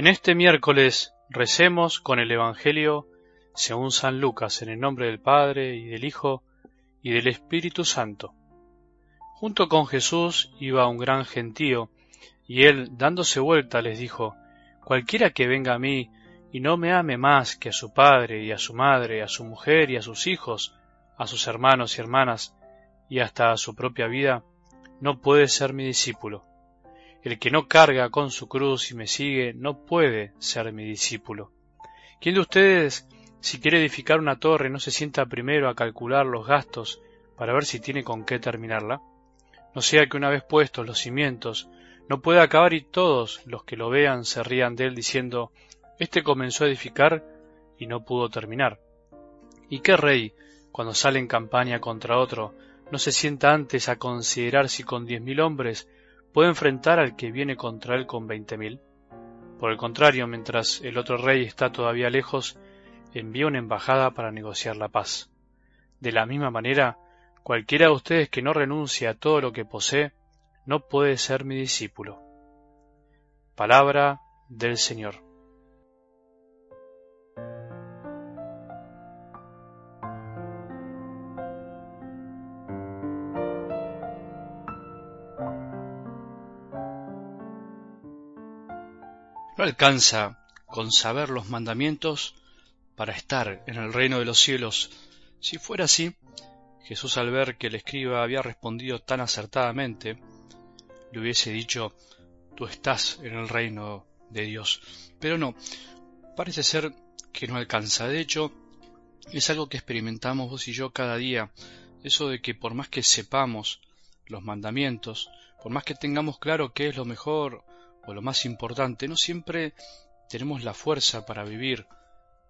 En este miércoles recemos con el Evangelio según San Lucas, en el nombre del Padre y del Hijo y del Espíritu Santo. Junto con Jesús iba un gran gentío, y él, dándose vuelta, les dijo, Cualquiera que venga a mí y no me ame más que a su padre y a su madre, a su mujer y a sus hijos, a sus hermanos y hermanas, y hasta a su propia vida, no puede ser mi discípulo. El que no carga con su cruz y me sigue no puede ser mi discípulo. ¿Quién de ustedes, si quiere edificar una torre, no se sienta primero a calcular los gastos para ver si tiene con qué terminarla? No sea que una vez puestos los cimientos, no pueda acabar y todos los que lo vean se rían de él diciendo, Este comenzó a edificar y no pudo terminar. ¿Y qué rey, cuando sale en campaña contra otro, no se sienta antes a considerar si con diez mil hombres puede enfrentar al que viene contra él con veinte mil. Por el contrario, mientras el otro rey está todavía lejos, envía una embajada para negociar la paz. De la misma manera, cualquiera de ustedes que no renuncie a todo lo que posee, no puede ser mi discípulo. Palabra del Señor. No alcanza con saber los mandamientos para estar en el reino de los cielos. Si fuera así, Jesús al ver que el escriba había respondido tan acertadamente, le hubiese dicho, tú estás en el reino de Dios. Pero no, parece ser que no alcanza. De hecho, es algo que experimentamos vos y yo cada día, eso de que por más que sepamos los mandamientos, por más que tengamos claro qué es lo mejor o lo más importante, no siempre tenemos la fuerza para vivir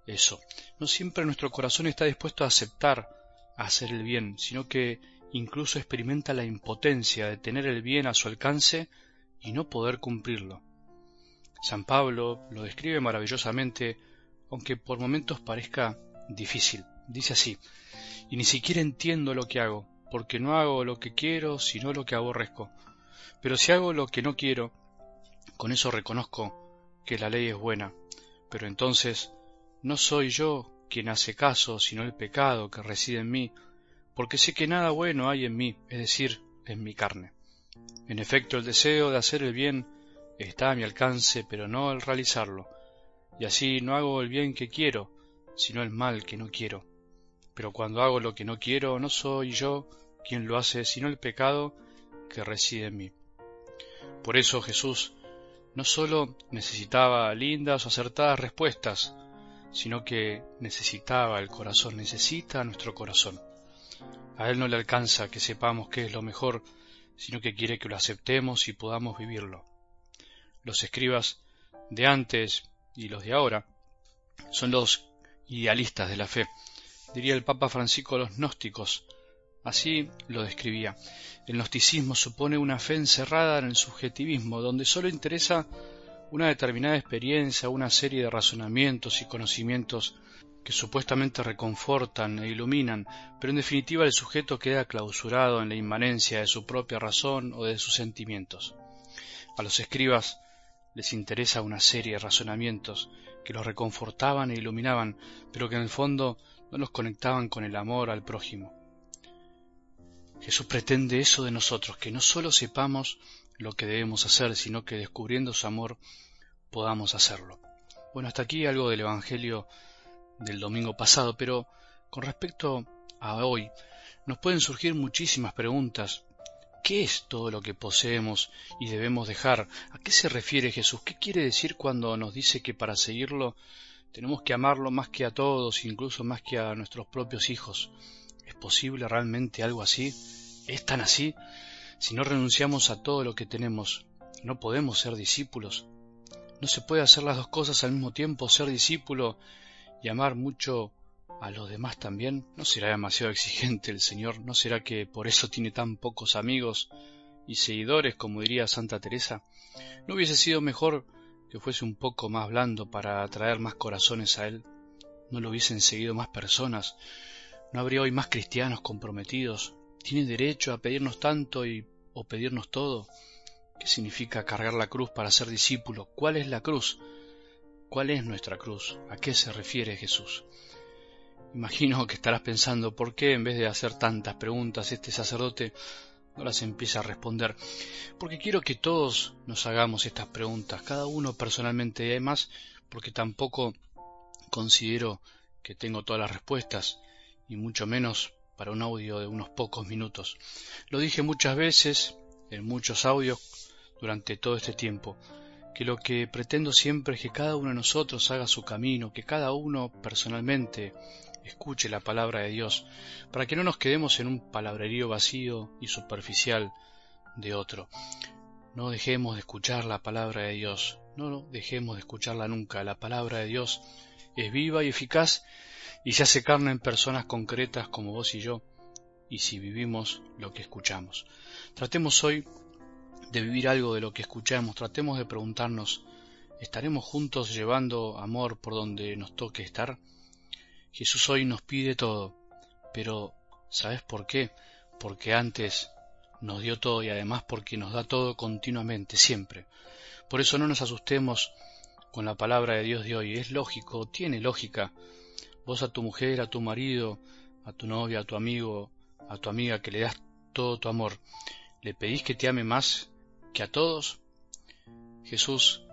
eso. No siempre nuestro corazón está dispuesto a aceptar hacer el bien, sino que incluso experimenta la impotencia de tener el bien a su alcance y no poder cumplirlo. San Pablo lo describe maravillosamente, aunque por momentos parezca difícil. Dice así, y ni siquiera entiendo lo que hago, porque no hago lo que quiero, sino lo que aborrezco. Pero si hago lo que no quiero, con eso reconozco que la ley es buena, pero entonces no soy yo quien hace caso, sino el pecado que reside en mí, porque sé que nada bueno hay en mí, es decir, en mi carne. En efecto, el deseo de hacer el bien está a mi alcance, pero no el realizarlo, y así no hago el bien que quiero, sino el mal que no quiero. Pero cuando hago lo que no quiero, no soy yo quien lo hace, sino el pecado que reside en mí. Por eso Jesús no sólo necesitaba lindas o acertadas respuestas, sino que necesitaba el corazón, necesita nuestro corazón. A Él no le alcanza que sepamos qué es lo mejor, sino que quiere que lo aceptemos y podamos vivirlo. Los escribas de antes y los de ahora son los idealistas de la fe. Diría el Papa Francisco los gnósticos, Así lo describía. El gnosticismo supone una fe encerrada en el subjetivismo, donde sólo interesa una determinada experiencia, una serie de razonamientos y conocimientos que supuestamente reconfortan e iluminan, pero en definitiva el sujeto queda clausurado en la inmanencia de su propia razón o de sus sentimientos. A los escribas les interesa una serie de razonamientos que los reconfortaban e iluminaban, pero que en el fondo no los conectaban con el amor al prójimo. Jesús pretende eso de nosotros, que no solo sepamos lo que debemos hacer, sino que descubriendo su amor podamos hacerlo. Bueno, hasta aquí algo del Evangelio del domingo pasado, pero con respecto a hoy, nos pueden surgir muchísimas preguntas. ¿Qué es todo lo que poseemos y debemos dejar? ¿A qué se refiere Jesús? ¿Qué quiere decir cuando nos dice que para seguirlo tenemos que amarlo más que a todos, incluso más que a nuestros propios hijos? ¿Es posible realmente algo así? ¿Es tan así? Si no renunciamos a todo lo que tenemos, ¿no podemos ser discípulos? ¿No se puede hacer las dos cosas al mismo tiempo, ser discípulo y amar mucho a los demás también? ¿No será demasiado exigente el Señor? ¿No será que por eso tiene tan pocos amigos y seguidores, como diría Santa Teresa? ¿No hubiese sido mejor que fuese un poco más blando para atraer más corazones a Él? ¿No lo hubiesen seguido más personas? ¿No habría hoy más cristianos comprometidos? ¿Tiene derecho a pedirnos tanto y, o pedirnos todo? ¿Qué significa cargar la cruz para ser discípulo? ¿Cuál es la cruz? ¿Cuál es nuestra cruz? ¿A qué se refiere Jesús? Imagino que estarás pensando por qué en vez de hacer tantas preguntas este sacerdote no las empieza a responder. Porque quiero que todos nos hagamos estas preguntas, cada uno personalmente y además porque tampoco considero que tengo todas las respuestas y mucho menos para un audio de unos pocos minutos. Lo dije muchas veces en muchos audios durante todo este tiempo que lo que pretendo siempre es que cada uno de nosotros haga su camino, que cada uno personalmente escuche la palabra de Dios, para que no nos quedemos en un palabrerío vacío y superficial de otro. No dejemos de escuchar la palabra de Dios, no dejemos de escucharla nunca. La palabra de Dios es viva y eficaz y se hace carne en personas concretas como vos y yo, y si vivimos lo que escuchamos. Tratemos hoy de vivir algo de lo que escuchamos, tratemos de preguntarnos, ¿estaremos juntos llevando amor por donde nos toque estar? Jesús hoy nos pide todo, pero ¿sabes por qué? Porque antes nos dio todo y además porque nos da todo continuamente, siempre. Por eso no nos asustemos con la palabra de Dios de hoy. Es lógico, tiene lógica. Vos a tu mujer, a tu marido, a tu novia, a tu amigo, a tu amiga que le das todo tu amor, ¿le pedís que te ame más que a todos? Jesús,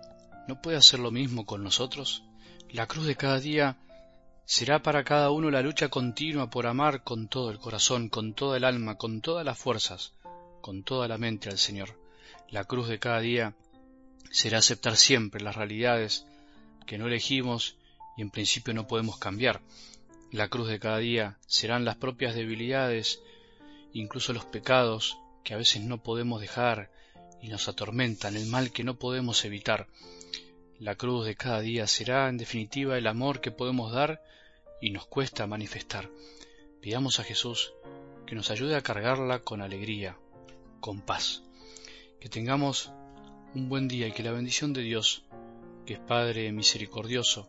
¿no puede hacer lo mismo con nosotros? La cruz de cada día será para cada uno la lucha continua por amar con todo el corazón, con toda el alma, con todas las fuerzas, con toda la mente al Señor. La cruz de cada día será aceptar siempre las realidades que no elegimos y en principio no podemos cambiar. La cruz de cada día serán las propias debilidades, incluso los pecados que a veces no podemos dejar y nos atormentan, el mal que no podemos evitar. La cruz de cada día será, en definitiva, el amor que podemos dar y nos cuesta manifestar. Pidamos a Jesús que nos ayude a cargarla con alegría, con paz. Que tengamos un buen día y que la bendición de Dios, que es Padre misericordioso,